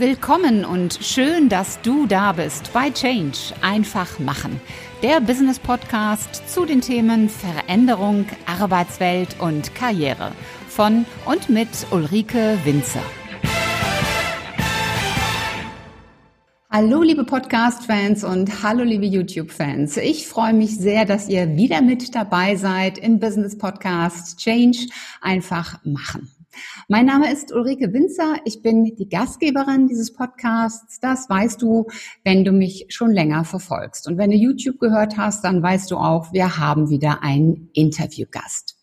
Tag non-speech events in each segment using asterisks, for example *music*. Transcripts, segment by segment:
Willkommen und schön, dass du da bist bei Change. Einfach machen. Der Business Podcast zu den Themen Veränderung, Arbeitswelt und Karriere. Von und mit Ulrike Winzer. Hallo liebe Podcast-Fans und hallo liebe YouTube-Fans. Ich freue mich sehr, dass ihr wieder mit dabei seid im Business Podcast Change einfach machen. Mein Name ist Ulrike Winzer. Ich bin die Gastgeberin dieses Podcasts. Das weißt du, wenn du mich schon länger verfolgst. Und wenn du YouTube gehört hast, dann weißt du auch, wir haben wieder einen Interviewgast.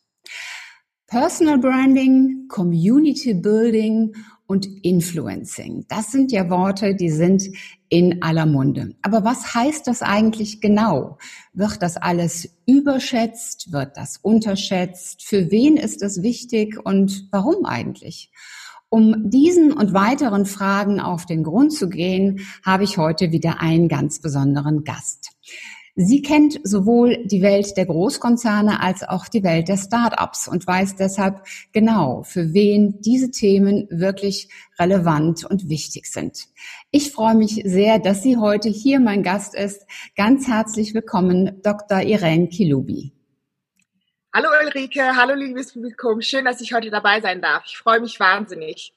Personal Branding, Community Building und Influencing. Das sind ja Worte, die sind in aller Munde. Aber was heißt das eigentlich genau? Wird das alles überschätzt? Wird das unterschätzt? Für wen ist es wichtig und warum eigentlich? Um diesen und weiteren Fragen auf den Grund zu gehen, habe ich heute wieder einen ganz besonderen Gast. Sie kennt sowohl die Welt der Großkonzerne als auch die Welt der Start-ups und weiß deshalb genau, für wen diese Themen wirklich relevant und wichtig sind. Ich freue mich sehr, dass sie heute hier mein Gast ist. Ganz herzlich willkommen, Dr. Irene Kilubi. Hallo Ulrike, hallo liebes Publikum. Schön, dass ich heute dabei sein darf. Ich freue mich wahnsinnig.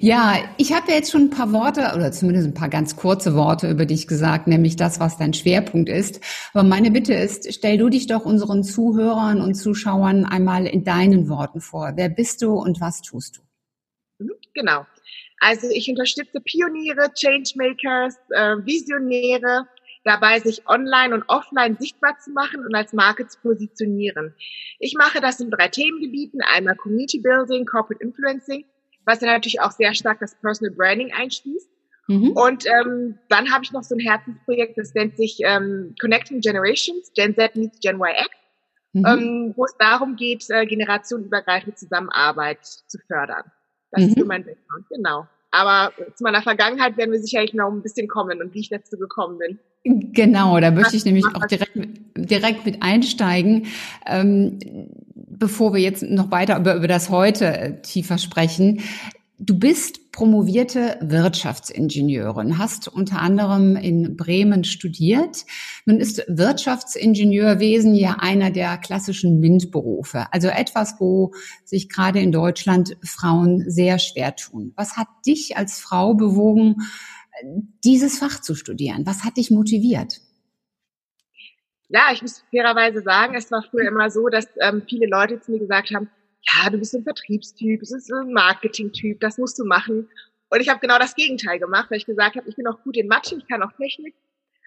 Ja, ich habe ja jetzt schon ein paar Worte oder zumindest ein paar ganz kurze Worte über dich gesagt, nämlich das, was dein Schwerpunkt ist. Aber meine Bitte ist, stell du dich doch unseren Zuhörern und Zuschauern einmal in deinen Worten vor. Wer bist du und was tust du? Mhm, genau. Also ich unterstütze Pioniere, Changemakers, äh, Visionäre dabei, sich online und offline sichtbar zu machen und als Marke zu positionieren. Ich mache das in drei Themengebieten, einmal Community Building, Corporate Influencing was dann natürlich auch sehr stark das Personal Branding einschließt. Mhm. Und ähm, dann habe ich noch so ein Herzensprojekt, das nennt sich ähm, Connecting Generations, Gen Z meets Gen YX, mhm. ähm, wo es darum geht, äh, generationenübergreifende Zusammenarbeit zu fördern. Das mhm. ist so mein Background, genau. Aber zu meiner Vergangenheit werden wir sicherlich noch ein bisschen kommen und wie ich dazu gekommen bin. Genau, da möchte ich nämlich auch direkt, direkt mit einsteigen. Ähm, bevor wir jetzt noch weiter über, über das Heute äh, tiefer sprechen. Du bist promovierte Wirtschaftsingenieurin, hast unter anderem in Bremen studiert. Nun ist Wirtschaftsingenieurwesen ja einer der klassischen MINT-Berufe, also etwas, wo sich gerade in Deutschland Frauen sehr schwer tun. Was hat dich als Frau bewogen, dieses Fach zu studieren? Was hat dich motiviert? ja, ich muss fairerweise sagen, es war früher immer so, dass ähm, viele Leute zu mir gesagt haben, ja, du bist ein Vertriebstyp, du bist ein Marketingtyp, das musst du machen. Und ich habe genau das Gegenteil gemacht, weil ich gesagt habe, ich bin auch gut in Mathe, ich kann auch Technik,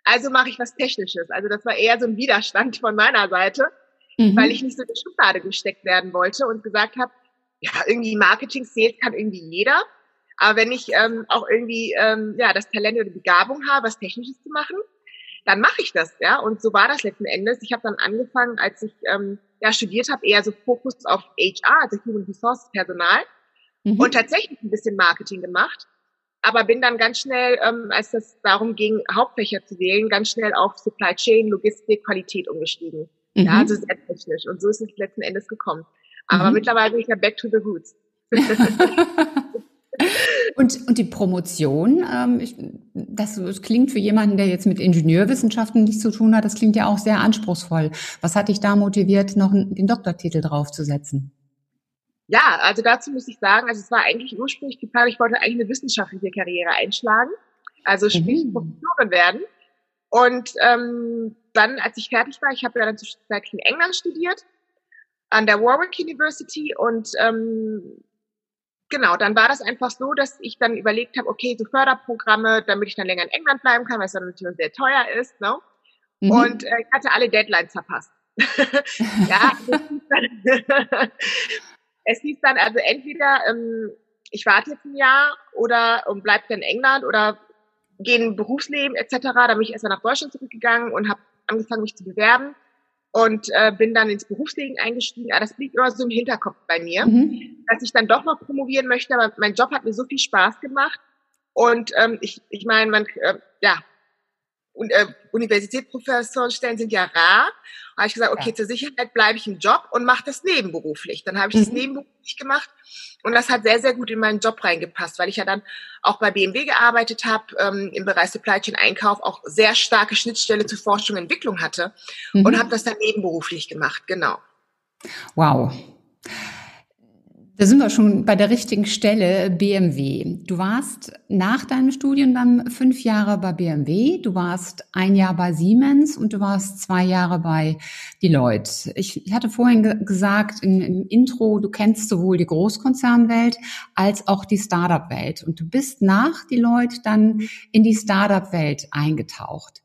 also mache ich was Technisches. Also das war eher so ein Widerstand von meiner Seite, mhm. weil ich nicht so in die Schublade gesteckt werden wollte und gesagt habe, ja, irgendwie Marketing, Sales kann irgendwie jeder. Aber wenn ich ähm, auch irgendwie ähm, ja das Talent oder die Begabung habe, was Technisches zu machen, dann mache ich das, ja. Und so war das letzten Endes. Ich habe dann angefangen, als ich ähm, ja studiert habe, eher so Fokus auf HR, also Human Resources Personal mhm. und tatsächlich ein bisschen Marketing gemacht. Aber bin dann ganz schnell, ähm, als das darum ging, Hauptfächer zu wählen, ganz schnell auf Supply Chain, Logistik, Qualität umgestiegen. Mhm. Ja, also sehr technisch. Und so ist es letzten Endes gekommen. Aber mhm. mittlerweile bin ich ja back to the roots. *laughs* *laughs* Und, und die Promotion, ähm, ich, das, das klingt für jemanden, der jetzt mit Ingenieurwissenschaften nichts zu tun hat, das klingt ja auch sehr anspruchsvoll. Was hat dich da motiviert, noch den Doktortitel draufzusetzen? Ja, also dazu muss ich sagen, also es war eigentlich ursprünglich geplant, ich wollte eigentlich eine wissenschaftliche Karriere einschlagen, also sprich mhm. Professorin werden. Und ähm, dann, als ich fertig war, ich habe ja dann zwischenzeitlich in England studiert, an der Warwick University und ähm, genau, dann war das einfach so, dass ich dann überlegt habe, okay, so Förderprogramme, damit ich dann länger in England bleiben kann, weil es dann natürlich sehr teuer ist, ne? Mhm. Und äh, ich hatte alle Deadlines verpasst. *laughs* ja, es hieß, dann, *laughs* es hieß dann also entweder ähm, ich warte jetzt ein Jahr oder und bleib dann in England oder gehe in Berufsleben etc. Da bin ich erstmal nach Deutschland zurückgegangen und habe angefangen, mich zu bewerben und äh, bin dann ins Berufsleben eingestiegen. Aber das liegt immer so im Hinterkopf bei mir, mhm. dass ich dann doch noch promovieren möchte. Aber mein Job hat mir so viel Spaß gemacht. Und ähm, ich, ich meine, man, äh, ja, äh, Universitätsprofessorenstellen sind ja rar. Da habe ich gesagt, okay, ja. zur Sicherheit bleibe ich im Job und mache das nebenberuflich. Dann habe ich mhm. das nebenberuflich gemacht und das hat sehr, sehr gut in meinen Job reingepasst, weil ich ja dann auch bei BMW gearbeitet habe, ähm, im Bereich Supply Chain Einkauf auch sehr starke Schnittstelle zu Forschung und Entwicklung hatte mhm. und habe das dann nebenberuflich gemacht, genau. Wow. Da sind wir schon bei der richtigen Stelle, BMW. Du warst nach deinem Studium dann fünf Jahre bei BMW, du warst ein Jahr bei Siemens und du warst zwei Jahre bei Deloitte. Ich hatte vorhin ge gesagt im, im Intro, du kennst sowohl die Großkonzernwelt als auch die Startup-Welt und du bist nach Deloitte dann in die Startup-Welt eingetaucht.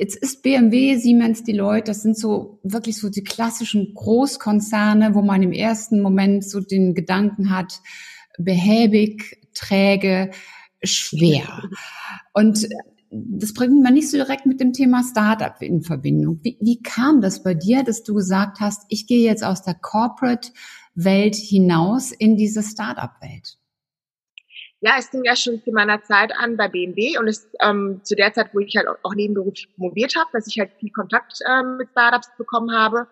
Jetzt ist BMW, Siemens, die Leute, das sind so wirklich so die klassischen Großkonzerne, wo man im ersten Moment so den Gedanken hat, behäbig, träge, schwer. *laughs* Und das bringt man nicht so direkt mit dem Thema Startup in Verbindung. Wie, wie kam das bei dir, dass du gesagt hast, ich gehe jetzt aus der Corporate-Welt hinaus in diese Startup-Welt? Ja, es ging ja schon zu meiner Zeit an bei BMW und es ähm, zu der Zeit, wo ich halt auch nebenberuflich promoviert habe, dass ich halt viel Kontakt ähm, mit Startups bekommen habe.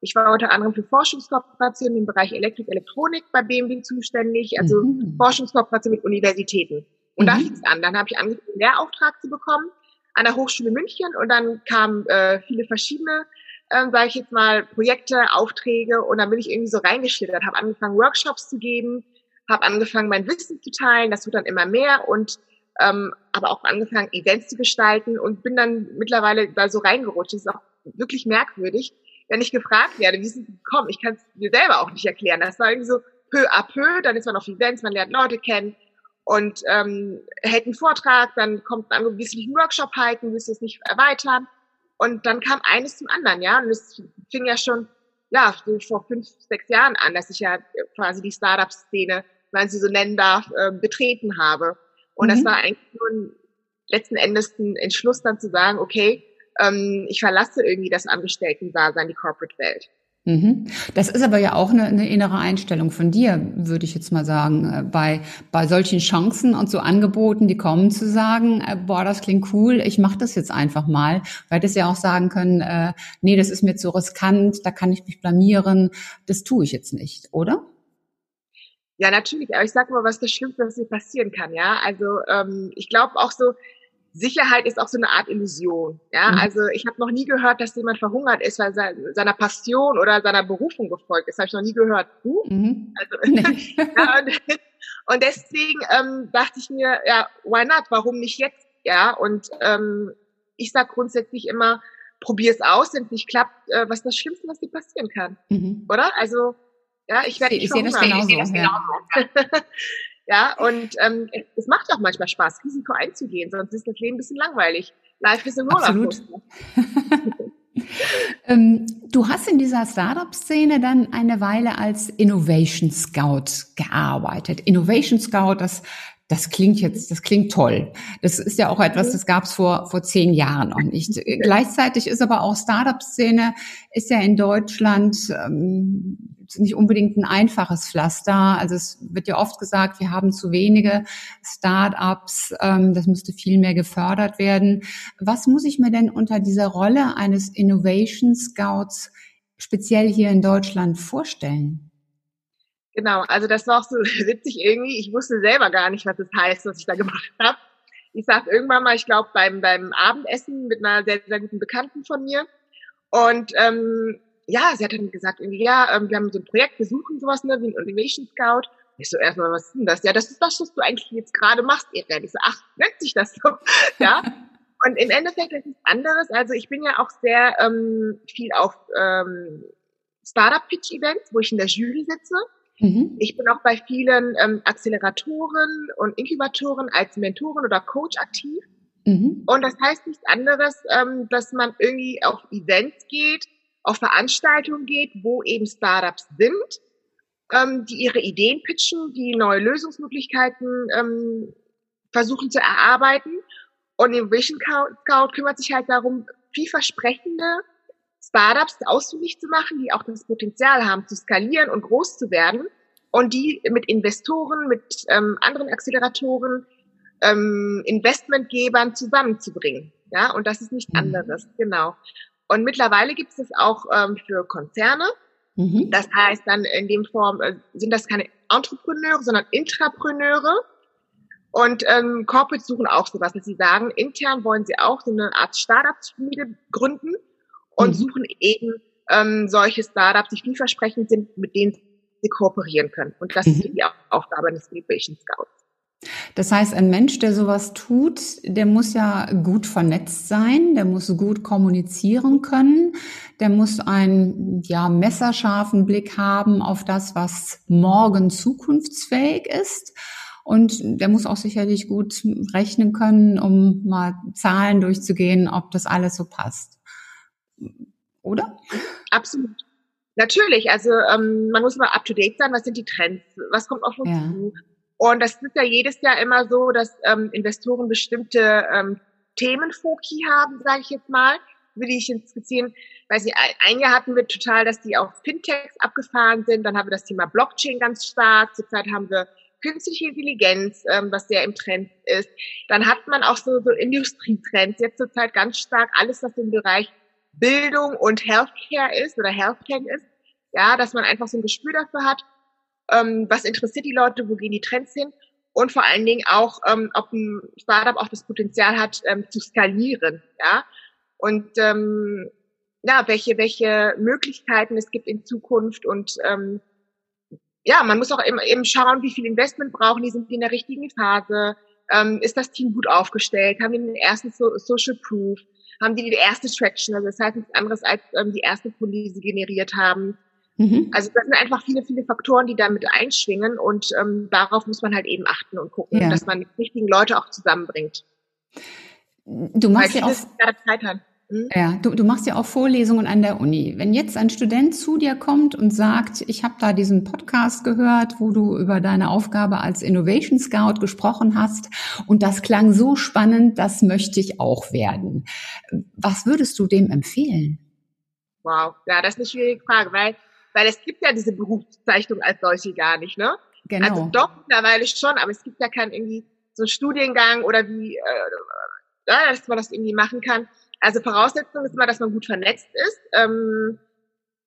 Ich war unter anderem für Forschungskooperationen im Bereich Elektrik, Elektronik bei BMW zuständig, also mhm. Forschungskooperation mit Universitäten. Und mhm. da fing es an. Dann habe ich angefangen, einen Lehrauftrag zu bekommen an der Hochschule München und dann kamen äh, viele verschiedene, äh, sage ich jetzt mal, Projekte, Aufträge und dann bin ich irgendwie so reingeschlittert, habe angefangen, Workshops zu geben, habe angefangen, mein Wissen zu teilen, das wird dann immer mehr und ähm, aber auch angefangen, Events zu gestalten und bin dann mittlerweile da so reingerutscht. Das ist auch wirklich merkwürdig, wenn ich gefragt werde, wie ist es gekommen? Ich kann es mir selber auch nicht erklären. Das war irgendwie so peu à peu, dann ist man auf Events, man lernt Leute kennen und ähm, hält einen Vortrag, dann kommt ein Angebot, willst du einen Workshop halten, willst du es nicht erweitern? Und dann kam eines zum anderen, ja. Und es fing ja schon, ja, so vor fünf, sechs Jahren an, dass ich ja quasi die Startup-Szene man sie so nennen darf, äh, betreten habe. Und mhm. das war eigentlich nur ein, letzten Endes ein Entschluss dann zu sagen, okay, ähm, ich verlasse irgendwie das Angestellten-Dasein, die Corporate-Welt. Mhm. Das ist aber ja auch eine, eine, innere Einstellung von dir, würde ich jetzt mal sagen, äh, bei, bei solchen Chancen und so Angeboten, die kommen, zu sagen, äh, boah, das klingt cool, ich mache das jetzt einfach mal. Du hättest ja auch sagen können, äh, nee, das ist mir zu riskant, da kann ich mich blamieren, das tue ich jetzt nicht, oder? Ja, natürlich. Aber ich sag mal, was das Schlimmste, was hier passieren kann. Ja, also ähm, ich glaube auch so, Sicherheit ist auch so eine Art Illusion. Ja, mhm. also ich habe noch nie gehört, dass jemand verhungert ist, weil er seiner Passion oder seiner Berufung gefolgt ist. Habe ich noch nie gehört. Uh, mhm. also, *laughs* nee. *laughs* ja, und, und, deswegen ähm, dachte ich mir, ja, why not? Warum nicht jetzt? Ja, und ähm, ich sag grundsätzlich immer, probier es aus, wenn es nicht klappt, äh, was ist das Schlimmste, was dir passieren kann, mhm. oder? Also ja, ich werde ich sehe das genauso. Ich das genauso. *laughs* ja, und ähm, es macht auch manchmal Spaß, Risiko einzugehen, sonst ist das Leben ein bisschen langweilig. Life is a Rollercoaster. *laughs* ähm, du hast in dieser Startup-Szene dann eine Weile als Innovation Scout gearbeitet. Innovation Scout, das das klingt jetzt, das klingt toll. Das ist ja auch etwas, das gab es vor, vor zehn Jahren noch nicht. Gleichzeitig ist aber auch Startup-Szene, ist ja in Deutschland ähm, nicht unbedingt ein einfaches Pflaster. Also es wird ja oft gesagt, wir haben zu wenige Startups, ähm, das müsste viel mehr gefördert werden. Was muss ich mir denn unter dieser Rolle eines Innovation Scouts speziell hier in Deutschland vorstellen? Genau, also das war auch so *laughs* witzig irgendwie. Ich wusste selber gar nicht, was das heißt, was ich da gemacht *laughs* habe. Ich saß irgendwann mal, ich glaube, beim, beim Abendessen mit einer sehr, sehr guten Bekannten von mir. Und ähm, ja, sie hat dann gesagt, irgendwie, ja, ähm, wir haben so ein Projekt, wir suchen sowas, ne, wie ein Innovation Scout. Ich so, erstmal, was ist denn das? Ja, das ist das, was du eigentlich jetzt gerade machst, Irene. Ich so, ach, nennt sich das so? *laughs* ja. Und im Endeffekt ist es anderes. Also ich bin ja auch sehr ähm, viel auf ähm, Startup-Pitch-Events, wo ich in der Jury sitze. Mhm. Ich bin auch bei vielen ähm, Acceleratoren und Inkubatoren als Mentorin oder Coach aktiv. Mhm. Und das heißt nichts anderes, ähm, dass man irgendwie auf Events geht, auf Veranstaltungen geht, wo eben Startups sind, ähm, die ihre Ideen pitchen, die neue Lösungsmöglichkeiten ähm, versuchen zu erarbeiten. Und Innovation Scout kümmert sich halt darum, vielversprechende Startups ausfindig zu machen, die auch das Potenzial haben, zu skalieren und groß zu werden und die mit Investoren, mit ähm, anderen Acceleratoren, ähm, Investmentgebern zusammenzubringen. Ja, und das ist nicht mhm. anderes, genau. Und mittlerweile gibt es das auch ähm, für Konzerne. Mhm. Das heißt dann in dem Form äh, sind das keine Entrepreneure, sondern Intrapreneure. Und ähm, Corporates suchen auch sowas, dass sie sagen, intern wollen sie auch so eine Art Startup-Schmiede gründen und mhm. suchen eben ähm, solche Startups, die vielversprechend sind, mit denen sie kooperieren können. Und das mhm. ist die Aufgabe des Innovation Scouts. Das heißt, ein Mensch, der sowas tut, der muss ja gut vernetzt sein, der muss gut kommunizieren können, der muss einen ja, messerscharfen Blick haben auf das, was morgen zukunftsfähig ist. Und der muss auch sicherlich gut rechnen können, um mal Zahlen durchzugehen, ob das alles so passt. Oder? Absolut. Natürlich, also ähm, man muss mal up to date sein, was sind die Trends, was kommt auf uns ja. zu, und das ist ja jedes Jahr immer so, dass ähm, Investoren bestimmte ähm, Themenfoki haben, sage ich jetzt mal, würde ich jetzt skizzieren. Weil sie ein Jahr hatten wir total, dass die auf Fintechs abgefahren sind. Dann haben wir das Thema Blockchain ganz stark. Zurzeit haben wir künstliche Intelligenz, ähm, was sehr im Trend ist. Dann hat man auch so, so Industrietrends. Jetzt zurzeit ganz stark alles, was im Bereich Bildung und Healthcare ist oder Healthcare ist. Ja, dass man einfach so ein Gespür dafür hat ähm, was interessiert die Leute, wo gehen die Trends hin und vor allen Dingen auch, ähm, ob ein Startup auch das Potenzial hat, ähm, zu skalieren, ja, und ähm, ja, welche, welche Möglichkeiten es gibt in Zukunft und ähm, ja, man muss auch eben, eben schauen, wie viel Investment brauchen die, sind die in der richtigen Phase, ähm, ist das Team gut aufgestellt, haben die den ersten so Social Proof, haben die die erste Traction, also das heißt nichts anderes als ähm, die erste Kunde, die sie generiert haben, Mhm. Also das sind einfach viele, viele Faktoren, die damit einschwingen und ähm, darauf muss man halt eben achten und gucken, ja. dass man die richtigen Leute auch zusammenbringt. Du machst ja auch Zeit haben. Hm? Ja, du, du machst ja auch Vorlesungen an der Uni. Wenn jetzt ein Student zu dir kommt und sagt, ich habe da diesen Podcast gehört, wo du über deine Aufgabe als Innovation Scout gesprochen hast und das klang so spannend, das möchte ich auch werden. Was würdest du dem empfehlen? Wow, ja, das ist eine schwierige Frage, weil weil es gibt ja diese Berufsbezeichnung als solche gar nicht, ne? Genau. Also doch mittlerweile schon, aber es gibt ja keinen irgendwie so Studiengang oder wie, äh, dass man das irgendwie machen kann. Also Voraussetzung ist immer, dass man gut vernetzt ist. Ähm,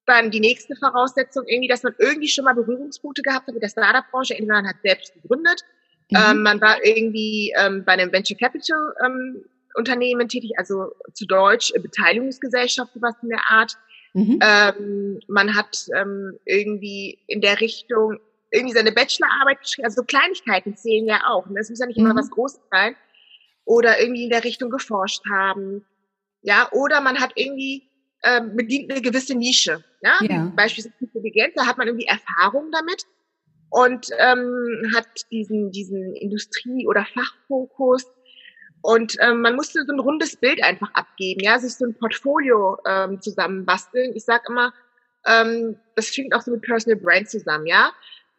dann die nächste Voraussetzung irgendwie, dass man irgendwie schon mal Berührungspunkte gehabt hat mit der Startup-Branche. Entweder man hat selbst gegründet, mhm. ähm, man war irgendwie ähm, bei einem Venture Capital ähm, Unternehmen tätig, also zu Deutsch äh, Beteiligungsgesellschaft, sowas in der Art. Mhm. Ähm, man hat ähm, irgendwie in der Richtung irgendwie seine Bachelorarbeit geschrieben. Also so Kleinigkeiten zählen ja auch. Ne? Es muss ja nicht mhm. immer was Großes sein. Oder irgendwie in der Richtung geforscht haben. Ja, oder man hat irgendwie ähm, bedient eine gewisse Nische. Ja, ja. beispielsweise Intelligenz, da hat man irgendwie Erfahrung damit und ähm, hat diesen diesen Industrie- oder Fachfokus und ähm, man musste so ein rundes Bild einfach abgeben, ja, sich so ein Portfolio ähm, zusammenbasteln. Ich sage immer, ähm, das fängt auch so mit Personal Brand zusammen, ja.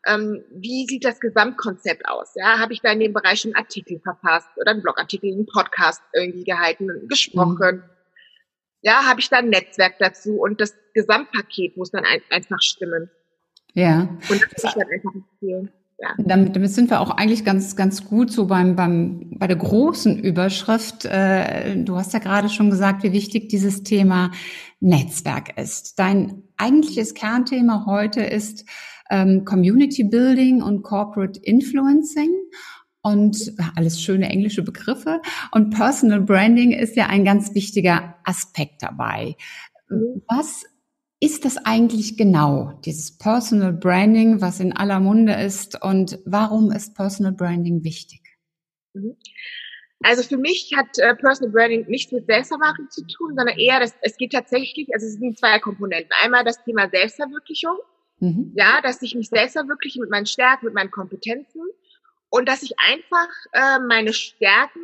Ähm, wie sieht das Gesamtkonzept aus? Ja, habe ich da in dem Bereich einen Artikel verfasst oder einen Blogartikel, einen Podcast irgendwie gehalten, gesprochen? Mhm. Ja, habe ich da ein Netzwerk dazu und das Gesamtpaket muss dann ein, einfach stimmen. Ja. Und das ist dann einfach empfehlen. Ja. Damit, damit sind wir auch eigentlich ganz, ganz gut so beim, beim, bei der großen Überschrift. Äh, du hast ja gerade schon gesagt, wie wichtig dieses Thema Netzwerk ist. Dein eigentliches Kernthema heute ist ähm, Community Building und Corporate Influencing und alles schöne englische Begriffe. Und Personal Branding ist ja ein ganz wichtiger Aspekt dabei. Mhm. Was ist das eigentlich genau, dieses Personal Branding, was in aller Munde ist und warum ist Personal Branding wichtig? Mhm. Also für mich hat äh, Personal Branding nichts mit Selbstvermarktung zu tun, sondern eher, dass, es geht tatsächlich, also es sind zwei Komponenten. Einmal das Thema Selbstverwirklichung, mhm. ja, dass ich mich selbst verwirkliche mit meinen Stärken, mit meinen Kompetenzen und dass ich einfach äh, meine Stärken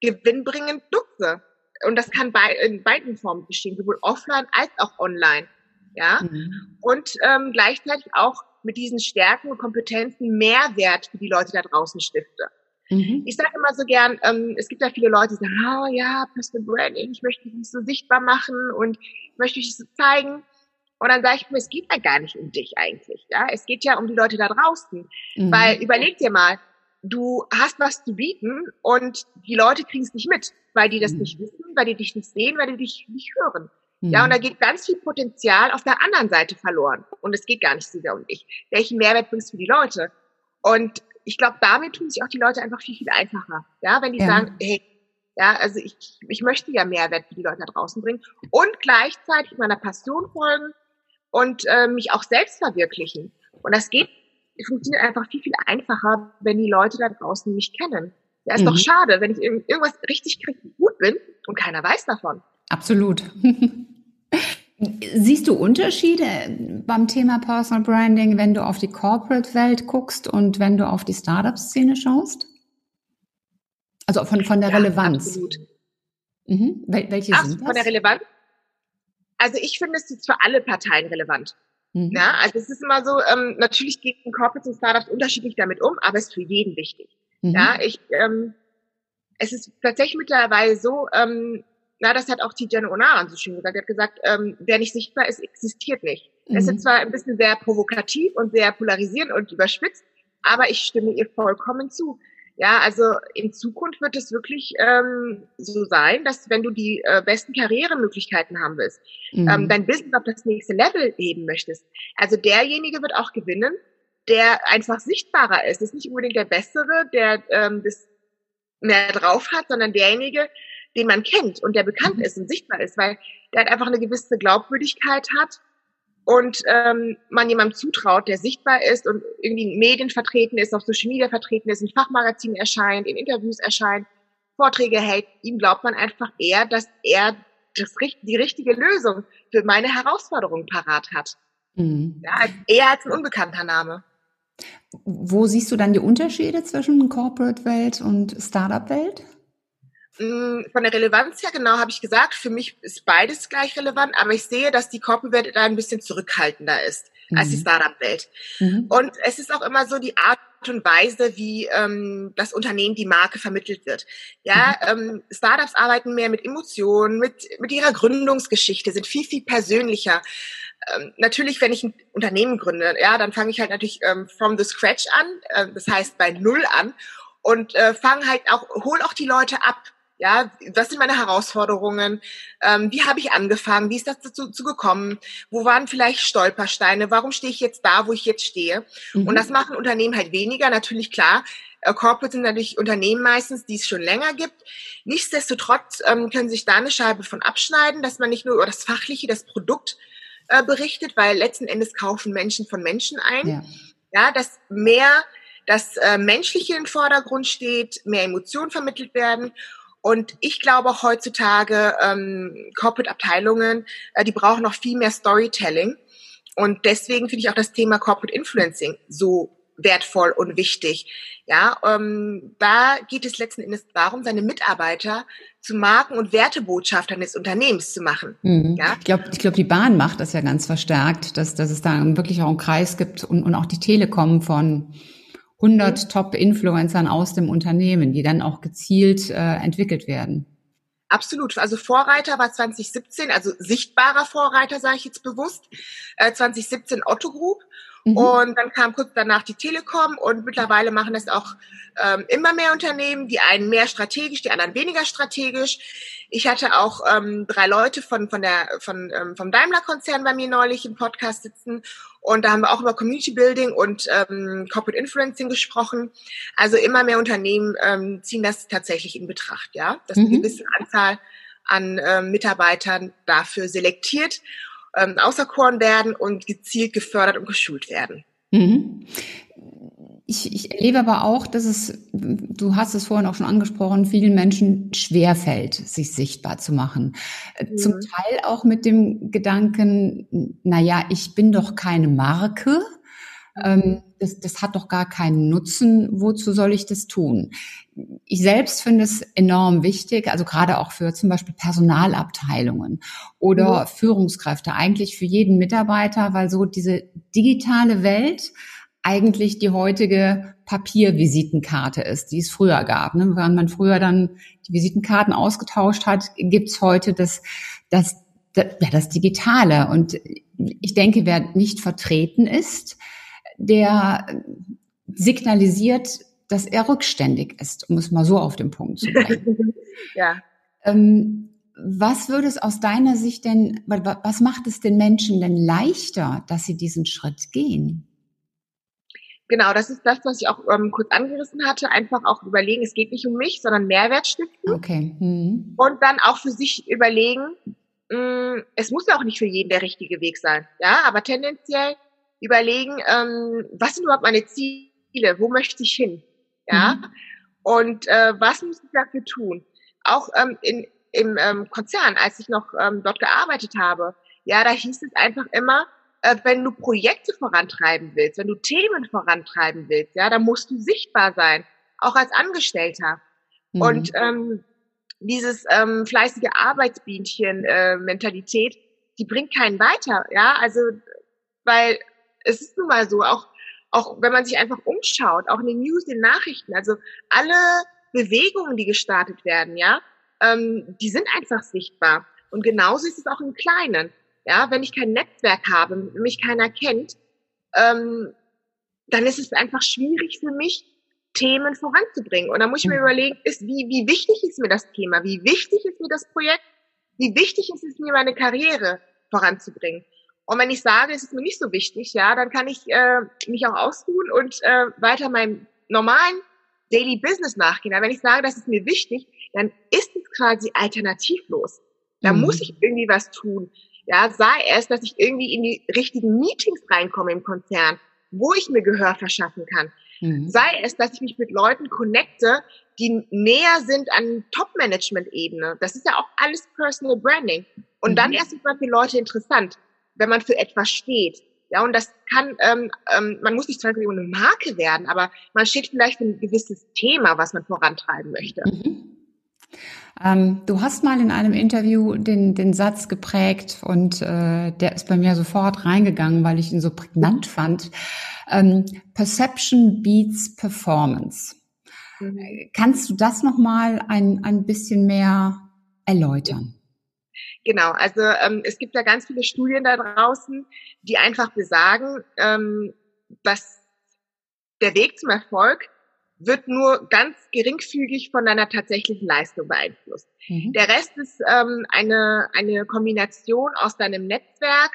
gewinnbringend nutze. Und das kann bei, in beiden Formen geschehen, sowohl offline als auch online ja, mhm. und ähm, gleichzeitig auch mit diesen Stärken und Kompetenzen Mehrwert für die Leute da draußen stifte. Mhm. Ich sage immer so gern, ähm, es gibt ja viele Leute, die sagen, oh ja, Personal Branding, ich möchte dich so sichtbar machen und möchte dich so zeigen. Und dann sage ich mir, es geht ja gar nicht um dich eigentlich. Ja, es geht ja um die Leute da draußen. Mhm. Weil überleg dir mal, du hast was zu bieten und die Leute kriegen es nicht mit, weil die das Mhm. nicht wissen, weil die dich nicht sehen, weil die dich nicht hören. Mhm. Ja, und da geht ganz viel Potenzial auf der anderen Seite verloren. Und es geht gar nicht so sehr um dich. Welchen Mehrwert bringst du für die Leute? Und ich glaube, damit tun sich auch die Leute einfach viel, viel einfacher. Ja, wenn die Ja. sagen, hey, ja, also ich, ich möchte ja Mehrwert für die Leute da draußen bringen und gleichzeitig meiner Passion folgen und äh, mich auch selbst verwirklichen. Und das geht, funktioniert einfach viel, viel einfacher, wenn die Leute da draußen mich kennen. Ja, ist Mhm. doch schade, wenn ich irg- irgendwas richtig gut bin und keiner weiß davon. Absolut. *laughs* Siehst du Unterschiede beim Thema Personal Branding, wenn du auf die Corporate-Welt guckst und wenn du auf die Startup-Szene schaust? Also von, von der Ja, Relevanz. Absolut. Mhm. Wel welche Ach, sind von der das? Relevanz? Also ich finde, es ist für alle Parteien relevant. Mhm. Ja, also es ist immer so, ähm, natürlich gehen Corporates und Startups unterschiedlich damit um, aber es ist für jeden wichtig. Mhm. Ja, ich, ähm, es ist tatsächlich mittlerweile so, ähm, na, das hat auch Tijan Onaran so schön gesagt. Er hat gesagt, ähm, wer nicht sichtbar ist, existiert nicht. Das ist Mhm. jetzt zwar ein bisschen sehr provokativ und sehr polarisierend und überspitzt, aber ich stimme ihr vollkommen zu. Ja, also in Zukunft wird es wirklich ähm, so sein, dass wenn du die äh, besten Karrieremöglichkeiten haben willst, Mhm. ähm, dein Business auf das nächste Level heben möchtest, also derjenige wird auch gewinnen, der einfach sichtbarer ist. Das ist nicht unbedingt der Bessere, der ähm, das mehr drauf hat, sondern derjenige, den man kennt und der bekannt Mhm. ist und sichtbar ist, weil der halt einfach eine gewisse Glaubwürdigkeit hat und ähm, man jemandem zutraut, der sichtbar ist und irgendwie in Medien vertreten ist, auf Social Media vertreten ist, in Fachmagazinen erscheint, in Interviews erscheint, Vorträge hält, ihm glaubt man einfach eher, dass er das, die richtige Lösung für meine Herausforderung parat hat. Mhm. Ja, eher als ein unbekannter Name. Wo siehst du dann die Unterschiede zwischen Corporate-Welt und Startup-Welt? Mm, Von der Relevanz her, genau, habe ich gesagt, für mich ist beides gleich relevant, aber ich sehe, dass die Corporate-Welt da ein bisschen zurückhaltender ist als die Mhm. Startup-Welt. Mhm. Und es ist auch immer so die Art und Weise, wie ähm, das Unternehmen die Marke vermittelt wird. Ja, ähm, Startups arbeiten mehr mit Emotionen, mit, mit ihrer Gründungsgeschichte, sind viel, viel persönlicher. Ähm, natürlich, wenn ich ein Unternehmen gründe, ja, dann fange ich halt natürlich ähm, from the scratch an, äh, das heißt bei Null an und äh, fange halt auch, hol auch die Leute ab. Ja, was sind meine Herausforderungen? Ähm, wie habe ich angefangen? Wie ist das dazu, dazu gekommen? Wo waren vielleicht Stolpersteine? Warum stehe ich jetzt da, wo ich jetzt stehe? Mhm. Und das machen Unternehmen halt weniger. Natürlich klar, äh, Corporate sind natürlich Unternehmen meistens, die es schon länger gibt. Nichtsdestotrotz ähm, können sich da eine Scheibe von abschneiden, dass man nicht nur über das Fachliche, das Produkt äh, berichtet, weil letzten Endes kaufen Menschen von Menschen ein. ja. Ja, dass mehr das äh, Menschliche im Vordergrund steht, mehr Emotionen vermittelt werden. Und ich glaube auch heutzutage, ähm, Corporate-Abteilungen, äh, die brauchen noch viel mehr Storytelling. Und deswegen finde ich auch das Thema Corporate Influencing so wertvoll und wichtig. Ja, ähm, da geht es letzten Endes darum, seine Mitarbeiter zu Marken- und Wertebotschaftern des Unternehmens zu machen. Mhm. Ja. Ich glaube, ich glaub, die Bahn macht das ja ganz verstärkt, dass, dass es da wirklich auch einen Kreis gibt und, und auch die Telekom von 100 Mhm. Top-Influencern aus dem Unternehmen, die dann auch gezielt äh, entwickelt werden. Absolut. Also Vorreiter war 2017, also sichtbarer Vorreiter, sage ich jetzt bewusst. Äh, 2017 Otto Group. Mhm. Und dann kam kurz danach die Telekom und mittlerweile machen das auch ähm, immer mehr Unternehmen, die einen mehr strategisch, die anderen weniger strategisch. Ich hatte auch ähm, drei Leute von, von der, von, ähm, vom Daimler-Konzern bei mir neulich im Podcast sitzen und da haben wir auch über Community Building und ähm, Corporate Influencing gesprochen. Also immer mehr Unternehmen ähm, ziehen das tatsächlich in Betracht, ja, dass eine Mhm. gewisse Anzahl an ähm, Mitarbeitern dafür selektiert ähm, auserkoren werden und gezielt gefördert und geschult werden. Mhm. Ich, ich erlebe aber auch, dass es, du hast es vorhin auch schon angesprochen, vielen Menschen schwerfällt, sich sichtbar zu machen. Äh, Zum Mhm. Teil auch mit dem Gedanken, na ja, ich bin doch keine Marke. Ähm, das, das hat doch gar keinen Nutzen. Wozu soll ich das tun? Ich selbst finde es enorm wichtig, also gerade auch für zum Beispiel Personalabteilungen oder Führungskräfte, eigentlich für jeden Mitarbeiter, weil so diese digitale Welt eigentlich die heutige Papiervisitenkarte ist, die es früher gab. Ne? Während man früher dann die Visitenkarten ausgetauscht hat, gibt's heute das, das, das, ja, das Digitale. Und ich denke, wer nicht vertreten ist, der signalisiert dass er rückständig ist, um es mal so auf den Punkt zu bringen. *laughs* ja. Ähm, was würde es aus deiner Sicht denn, was macht es den Menschen denn leichter, dass sie diesen Schritt gehen? Genau, das ist das, was ich auch ähm, kurz angerissen hatte. Einfach auch überlegen, es geht nicht um mich, sondern Mehrwert stiften. Okay. Mhm. Und dann auch für sich überlegen, mh, mm, es muss ja auch nicht für jeden der richtige Weg sein. Ja, aber tendenziell überlegen, ähm, was sind überhaupt meine Ziele? Wo möchte ich hin? Ja. Mhm. Und äh, was muss ich dafür tun? Auch ähm, in, im ähm, Konzern, als ich noch ähm, dort gearbeitet habe, ja, da hieß es einfach immer, äh, wenn du Projekte vorantreiben willst, wenn du Themen vorantreiben willst, ja, dann musst du sichtbar sein, auch als Angestellter. Mhm. Und ähm, dieses ähm, fleißige Arbeitsbienchen-Mentalität, äh, die bringt keinen weiter, ja, also weil es ist nun mal so, auch auch wenn man sich einfach umschaut, auch in den News, in den Nachrichten, also alle Bewegungen, die gestartet werden, ja, ähm, die sind einfach sichtbar. Und genauso ist es auch im Kleinen. Ja, wenn ich kein Netzwerk habe, mich keiner kennt, ähm, dann ist es einfach schwierig für mich, Themen voranzubringen. Und da muss ich mir mhm. überlegen, ist, wie, wie wichtig ist mir das Thema? Wie wichtig ist mir das Projekt? Wie wichtig ist es mir, meine Karriere voranzubringen? Und wenn ich sage, es ist mir nicht so wichtig, ja, dann kann ich äh, mich auch ausruhen und äh, weiter meinem normalen Daily Business nachgehen. Aber wenn ich sage, das ist mir wichtig, dann ist es quasi alternativlos. Da mhm. muss ich irgendwie was tun. Ja, sei es, dass ich irgendwie in die richtigen Meetings reinkomme im Konzern, wo ich mir Gehör verschaffen kann. Mhm. Sei es, dass ich mich mit Leuten connecte, die näher sind an Top-Management-Ebene. Das ist ja auch alles Personal Branding. Und mhm. dann erst ist man für Leute interessant, wenn man für etwas steht. Ja, und das kann, ähm, ähm, man muss nicht zwangsläufig eine Marke werden, aber man steht vielleicht für ein gewisses Thema, was man vorantreiben möchte. Mhm. Ähm, du hast mal in einem Interview den, den Satz geprägt und äh, der ist bei mir sofort reingegangen, weil ich ihn so prägnant fand. Ähm, Perception beats Performance. Mhm. Kannst du das nochmal ein, ein bisschen mehr erläutern? Genau, also ähm, es gibt ja ganz viele Studien da draußen, die einfach besagen, ähm, dass der Weg zum Erfolg wird nur ganz geringfügig von deiner tatsächlichen Leistung beeinflusst. Mhm. Der Rest ist ähm, eine, eine Kombination aus deinem Netzwerk,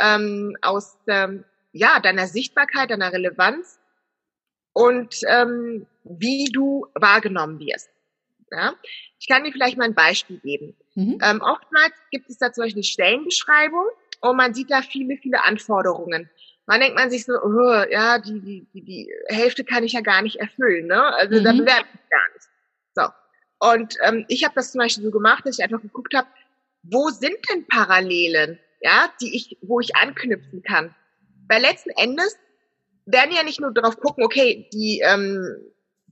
ähm, aus ähm, ja, deiner Sichtbarkeit, deiner Relevanz und ähm, wie du wahrgenommen wirst. Ja? Ich kann dir vielleicht mal ein Beispiel geben. Mhm. Ähm, oftmals gibt es da zum Beispiel eine Stellenbeschreibung und man sieht da viele, viele Anforderungen man denkt man sich so, oh, ja, die, die, die, die Hälfte kann ich ja gar nicht erfüllen, ne? Also mhm. da bewerbe ich gar nicht. So. Und ähm, ich habe das zum Beispiel so gemacht, dass ich einfach geguckt habe, wo sind denn Parallelen, ja, die ich, wo ich anknüpfen kann. Weil letzten Endes werden ja nicht nur darauf gucken, okay, die, ähm,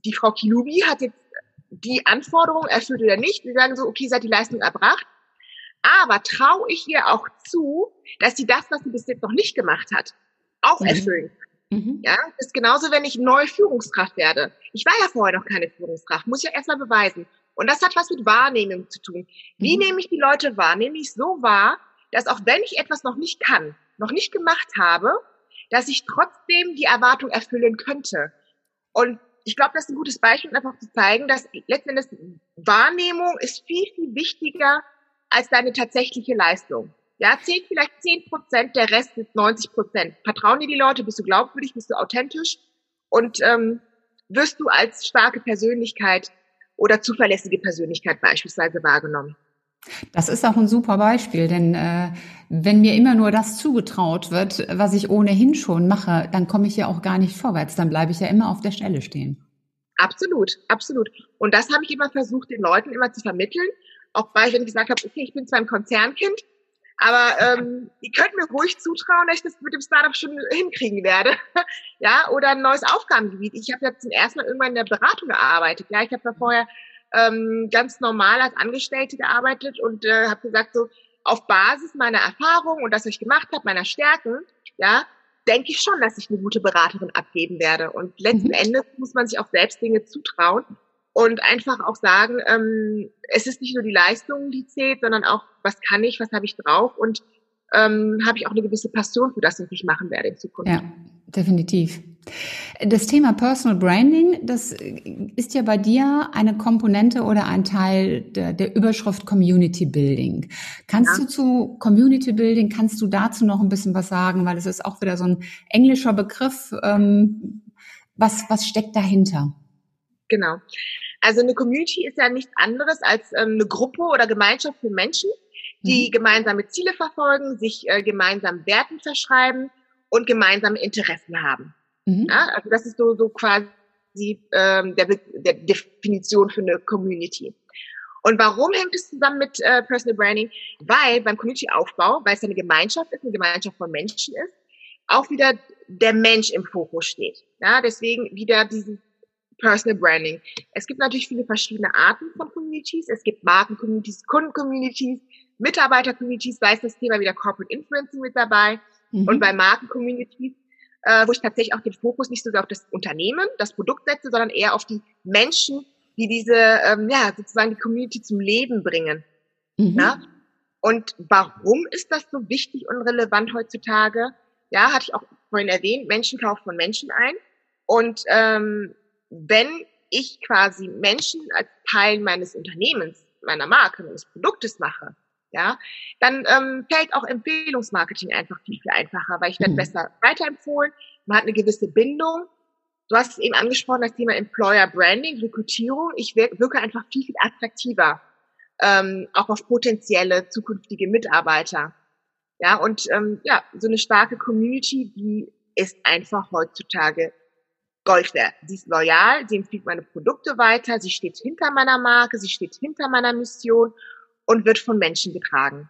die Frau Kilubi hat jetzt die Anforderung erfüllt oder nicht. Wir sagen so, okay, sie hat die Leistung erbracht. Aber traue ich ihr auch zu, dass sie das, was sie bis jetzt noch nicht gemacht hat, auch mhm. erfüllen Mhm. Ja, das ist genauso, wenn ich neue Führungskraft werde. Ich war ja vorher noch keine Führungskraft, muss ich ja erstmal beweisen. Und das hat was mit Wahrnehmung zu tun. Wie mhm. nehme ich die Leute wahr? Nehme ich so wahr, dass auch wenn ich etwas noch nicht kann, noch nicht gemacht habe, dass ich trotzdem die Erwartung erfüllen könnte. Und ich glaube, das ist ein gutes Beispiel, um einfach zu zeigen, dass letzten Endes Wahrnehmung ist viel, viel wichtiger als deine tatsächliche Leistung. Ja, zählt vielleicht zehn Prozent, der Rest ist 90 Prozent. Vertrauen dir die Leute, bist du glaubwürdig, bist du authentisch und ähm, wirst du als starke Persönlichkeit oder zuverlässige Persönlichkeit beispielsweise wahrgenommen. Das ist auch ein super Beispiel, denn äh, wenn mir immer nur das zugetraut wird, was ich ohnehin schon mache, dann komme ich ja auch gar nicht vorwärts, dann bleibe ich ja immer auf der Stelle stehen. Absolut, absolut. Und das habe ich immer versucht, den Leuten immer zu vermitteln. Auch weil, ich gesagt habe, okay, ich bin zwar ein Konzernkind, aber ähm, ihr könnt mir ruhig zutrauen, dass ich das mit dem Startup schon hinkriegen werde. *laughs* ja, oder ein neues Aufgabengebiet. Ich habe ja zum ersten Mal irgendwann in der Beratung gearbeitet. Ja, ich habe da vorher ähm, ganz normal als Angestellte gearbeitet und äh, habe gesagt, so auf Basis meiner Erfahrung und das, was ich gemacht habe, meiner Stärken, ja, denke ich schon, dass ich eine gute Beraterin abgeben werde. Und letzten mhm. Endes muss man sich auch selbst Dinge zutrauen und einfach auch sagen, ähm, es ist nicht nur die Leistung, die zählt, sondern auch, was kann ich, was habe ich drauf und ähm, habe ich auch eine gewisse Passion für das, was ich machen werde in Zukunft. Ja, definitiv. Das Thema Personal Branding, das ist ja bei dir eine Komponente oder ein Teil der, der Überschrift Community Building. Kannst ja. du zu Community Building, kannst du dazu noch ein bisschen was sagen? Weil es ist auch wieder so ein englischer Begriff. Ähm, was, was steckt dahinter? Genau. Also eine Community ist ja nichts anderes als ähm, eine Gruppe oder Gemeinschaft von Menschen, die mhm. gemeinsame Ziele verfolgen, sich äh, gemeinsam Werten verschreiben und gemeinsame Interessen haben. Mhm. Ja, also das ist so, so quasi ähm, der, der Definition für eine Community. Und warum hängt es zusammen mit äh, Personal Branding? Weil beim Community-Aufbau, weil es eine Gemeinschaft ist, eine Gemeinschaft von Menschen ist, auch wieder der Mensch im Fokus steht. Ja, deswegen wieder dieses Personal Branding. Es gibt natürlich viele verschiedene Arten von Communities. Es gibt Marken-Communities, Kunden-Communities, Mitarbeiter-Communities, da ist das Thema wieder Corporate Influencing mit dabei. Mhm. Und bei Marken-Communities, äh, wo ich tatsächlich auch den Fokus nicht so sehr auf das Unternehmen, das Produkt setze, sondern eher auf die Menschen, die diese, ähm, ja, sozusagen die Community zum Leben bringen. Mhm. Ja? Und warum ist das so wichtig und relevant heutzutage? Ja, hatte ich auch vorhin erwähnt, Menschen kaufen von Menschen ein. Und ähm, wenn ich quasi Menschen als Teil meines Unternehmens, meiner Marke, meines Produktes mache, ja, dann ähm, fällt auch Empfehlungsmarketing einfach viel, viel einfacher, weil ich werde mhm. besser weiterempfohlen, man hat eine gewisse Bindung. Du hast es eben angesprochen, das Thema Employer Branding, Rekrutierung. Ich wirke einfach viel, viel attraktiver, ähm, auch auf potenzielle zukünftige Mitarbeiter. Ja, und ähm, ja, so eine starke Community, die ist einfach heutzutage Gold wert. Sie ist loyal, sie empfiehlt meine Produkte weiter, sie steht hinter meiner Marke, sie steht hinter meiner Mission und wird von Menschen getragen.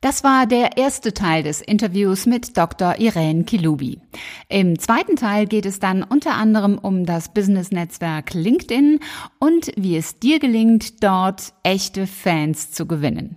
Das war der erste Teil des Interviews mit Dr. Irene Kilubi. Im zweiten Teil geht es dann unter anderem um das Business-Netzwerk LinkedIn und wie es dir gelingt, dort echte Fans zu gewinnen.